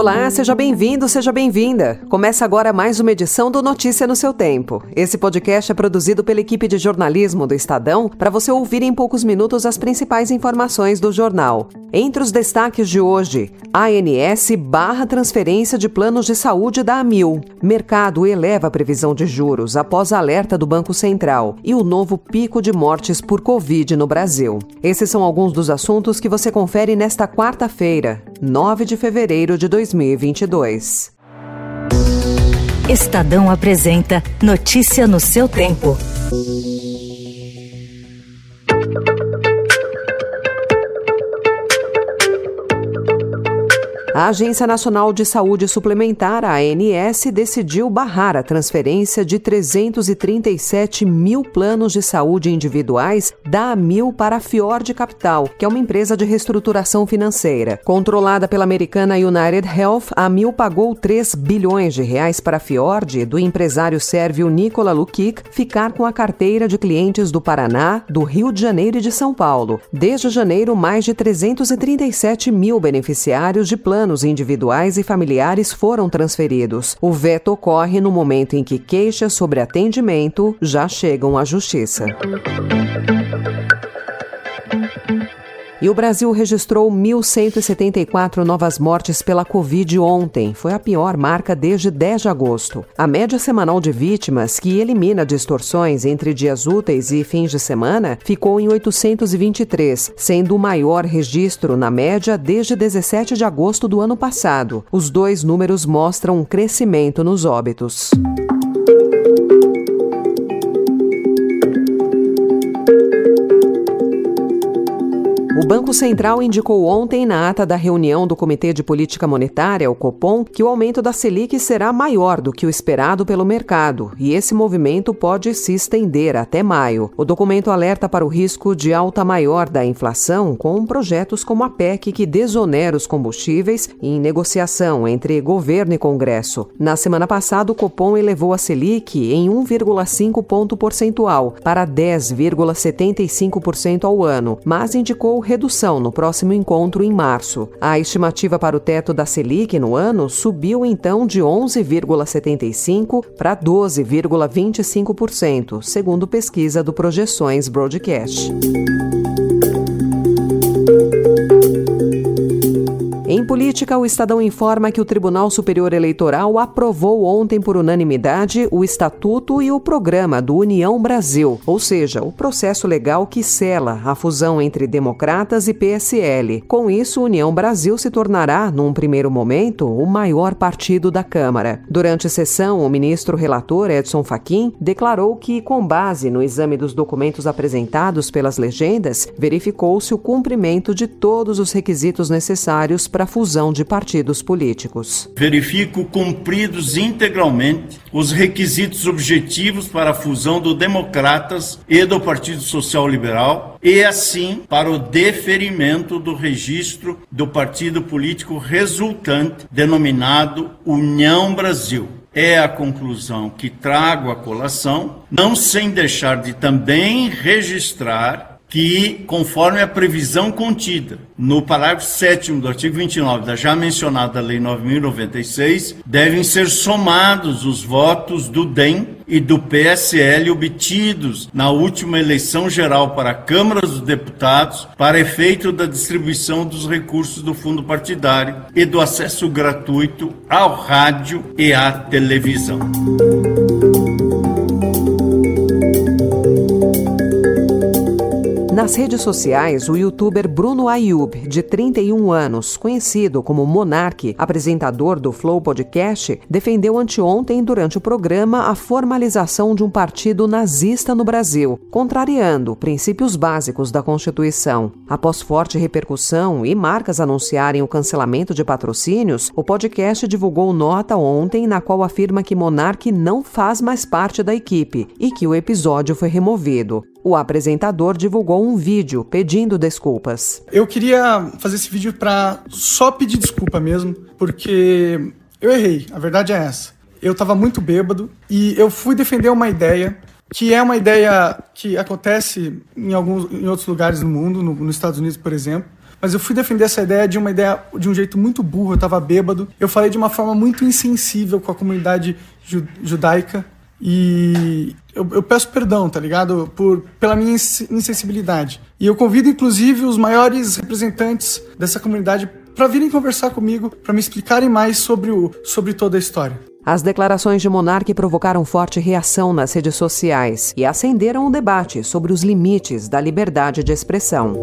Olá, seja bem-vindo, seja bem-vinda. Começa agora mais uma edição do Notícia no seu Tempo. Esse podcast é produzido pela equipe de jornalismo do Estadão para você ouvir em poucos minutos as principais informações do jornal. Entre os destaques de hoje, ANS barra transferência de planos de saúde da Amil. Mercado eleva a previsão de juros após alerta do Banco Central e o novo pico de mortes por Covid no Brasil. Esses são alguns dos assuntos que você confere nesta quarta-feira, 9 de fevereiro de 2022. Estadão apresenta Notícia no seu tempo. A Agência Nacional de Saúde Suplementar, a ANS, decidiu barrar a transferência de 337 mil planos de saúde individuais da Amil para a Fiord Capital, que é uma empresa de reestruturação financeira. Controlada pela americana United Health, a Amil pagou 3 bilhões de reais para a Fiord, do empresário sérvio Nicola Lukic, ficar com a carteira de clientes do Paraná, do Rio de Janeiro e de São Paulo. Desde janeiro, mais de 337 mil beneficiários de planos planos individuais e familiares foram transferidos. O veto ocorre no momento em que queixas sobre atendimento já chegam à Justiça. E o Brasil registrou 1.174 novas mortes pela Covid ontem. Foi a pior marca desde 10 de agosto. A média semanal de vítimas, que elimina distorções entre dias úteis e fins de semana, ficou em 823, sendo o maior registro na média desde 17 de agosto do ano passado. Os dois números mostram um crescimento nos óbitos. O Banco Central indicou ontem, na ata da reunião do Comitê de Política Monetária, o Copom, que o aumento da Selic será maior do que o esperado pelo mercado e esse movimento pode se estender até maio. O documento alerta para o risco de alta maior da inflação com projetos como a PEC que desonera os combustíveis em negociação entre governo e Congresso. Na semana passada, o Copom elevou a Selic em 1,5 ponto percentual para 10,75% ao ano, mas indicou redução no próximo encontro em março. A estimativa para o teto da Selic no ano subiu então de 11,75% para 12,25%, segundo pesquisa do Projeções Broadcast. Política, o Estadão informa que o Tribunal Superior Eleitoral aprovou ontem por unanimidade o Estatuto e o Programa do União Brasil, ou seja, o processo legal que sela a fusão entre democratas e PSL. Com isso, União Brasil se tornará, num primeiro momento, o maior partido da Câmara. Durante a sessão, o ministro relator Edson Fachin declarou que, com base no exame dos documentos apresentados pelas legendas, verificou-se o cumprimento de todos os requisitos necessários para a fusão de partidos políticos. Verifico cumpridos integralmente os requisitos objetivos para a fusão do Democratas e do Partido Social Liberal e, assim, para o deferimento do registro do partido político resultante, denominado União Brasil é a conclusão que trago à colação, não sem deixar de também registrar que, conforme a previsão contida no parágrafo 7 do artigo 29 da já mencionada Lei 9.096, devem ser somados os votos do DEM e do PSL obtidos na última eleição geral para a Câmara dos Deputados para efeito da distribuição dos recursos do fundo partidário e do acesso gratuito ao rádio e à televisão. Nas redes sociais, o youtuber Bruno Ayub, de 31 anos, conhecido como Monarque, apresentador do Flow Podcast, defendeu anteontem durante o programa a formalização de um partido nazista no Brasil, contrariando princípios básicos da Constituição. Após forte repercussão e marcas anunciarem o cancelamento de patrocínios, o podcast divulgou nota ontem na qual afirma que Monarque não faz mais parte da equipe e que o episódio foi removido. O apresentador divulgou um vídeo pedindo desculpas. Eu queria fazer esse vídeo para só pedir desculpa mesmo, porque eu errei, a verdade é essa. Eu estava muito bêbado e eu fui defender uma ideia que é uma ideia que acontece em alguns em outros lugares do mundo, no, nos Estados Unidos, por exemplo. Mas eu fui defender essa ideia de uma ideia de um jeito muito burro, eu estava bêbado. Eu falei de uma forma muito insensível com a comunidade ju judaica e eu, eu, peço perdão, tá ligado? Por, pela minha insensibilidade. E eu convido, inclusive, os maiores representantes dessa comunidade para virem conversar comigo, para me explicarem mais sobre, o, sobre toda a história. As declarações de Monarque provocaram forte reação nas redes sociais e acenderam o debate sobre os limites da liberdade de expressão.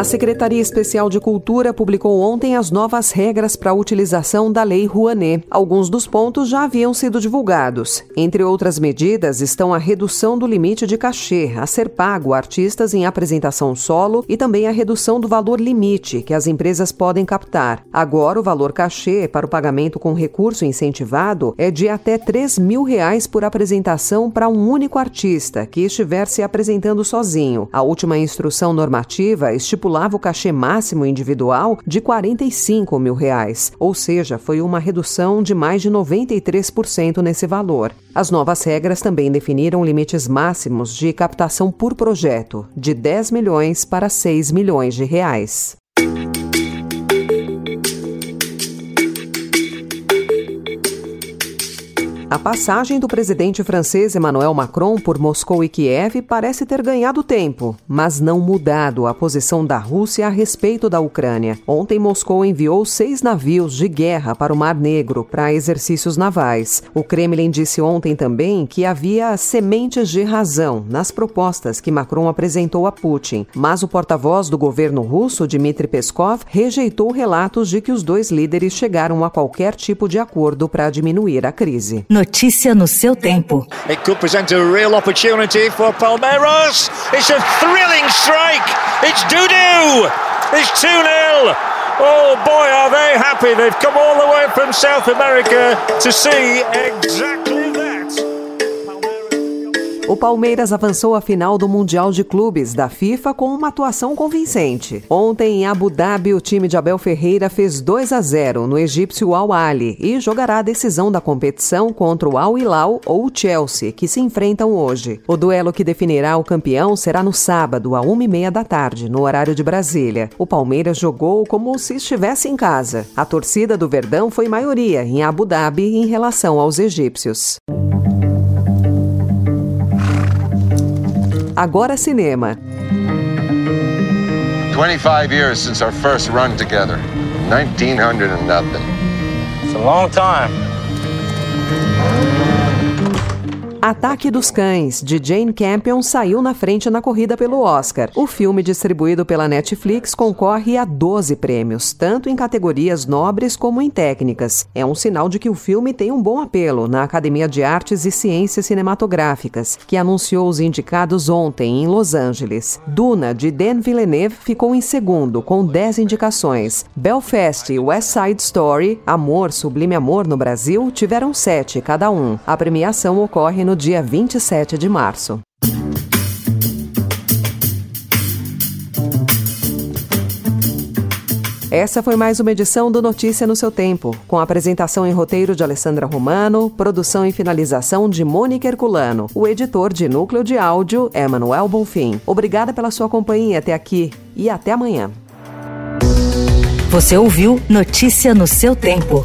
A Secretaria Especial de Cultura publicou ontem as novas regras para a utilização da Lei Rouanet. Alguns dos pontos já haviam sido divulgados. Entre outras medidas estão a redução do limite de cachê a ser pago a artistas em apresentação solo e também a redução do valor limite que as empresas podem captar. Agora, o valor cachê para o pagamento com recurso incentivado é de até 3 mil reais por apresentação para um único artista que estiver se apresentando sozinho. A última instrução normativa estipula estipulava o cachê máximo individual de 45 mil reais, ou seja, foi uma redução de mais de 93% nesse valor. As novas regras também definiram limites máximos de captação por projeto, de 10 milhões para 6 milhões de reais. A passagem do presidente francês Emmanuel Macron por Moscou e Kiev parece ter ganhado tempo, mas não mudado a posição da Rússia a respeito da Ucrânia. Ontem, Moscou enviou seis navios de guerra para o Mar Negro para exercícios navais. O Kremlin disse ontem também que havia sementes de razão nas propostas que Macron apresentou a Putin, mas o porta-voz do governo russo, Dmitry Peskov, rejeitou relatos de que os dois líderes chegaram a qualquer tipo de acordo para diminuir a crise. Notícia no seu tempo. It could present a real opportunity for Palmeiras. It's a thrilling strike. It's Dudu. It's 2-0. Oh boy, are they happy. They've come all the way from South America to see exactly o Palmeiras avançou à final do Mundial de Clubes da FIFA com uma atuação convincente. Ontem, em Abu Dhabi, o time de Abel Ferreira fez 2 a 0 no egípcio Al Ali e jogará a decisão da competição contra o Al Hilal ou o Chelsea, que se enfrentam hoje. O duelo que definirá o campeão será no sábado, às 1h30 da tarde, no horário de Brasília. O Palmeiras jogou como se estivesse em casa. A torcida do Verdão foi maioria em Abu Dhabi em relação aos egípcios. Agora Cinema. 25 years since our first run together. 1900 and nothing. It's a long time. Ataque dos Cães, de Jane Campion, saiu na frente na corrida pelo Oscar. O filme, distribuído pela Netflix, concorre a 12 prêmios, tanto em categorias nobres como em técnicas. É um sinal de que o filme tem um bom apelo na Academia de Artes e Ciências Cinematográficas, que anunciou os indicados ontem em Los Angeles. Duna, de Dan Villeneuve, ficou em segundo, com 10 indicações. Belfast e West Side Story, Amor, Sublime Amor no Brasil, tiveram 7 cada um. A premiação ocorre no no dia 27 de março. Essa foi mais uma edição do Notícia no seu tempo, com apresentação em roteiro de Alessandra Romano, produção e finalização de Mônica Herculano. O editor de núcleo de áudio é Manuel Bonfim. Obrigada pela sua companhia até aqui e até amanhã. Você ouviu Notícia no seu tempo.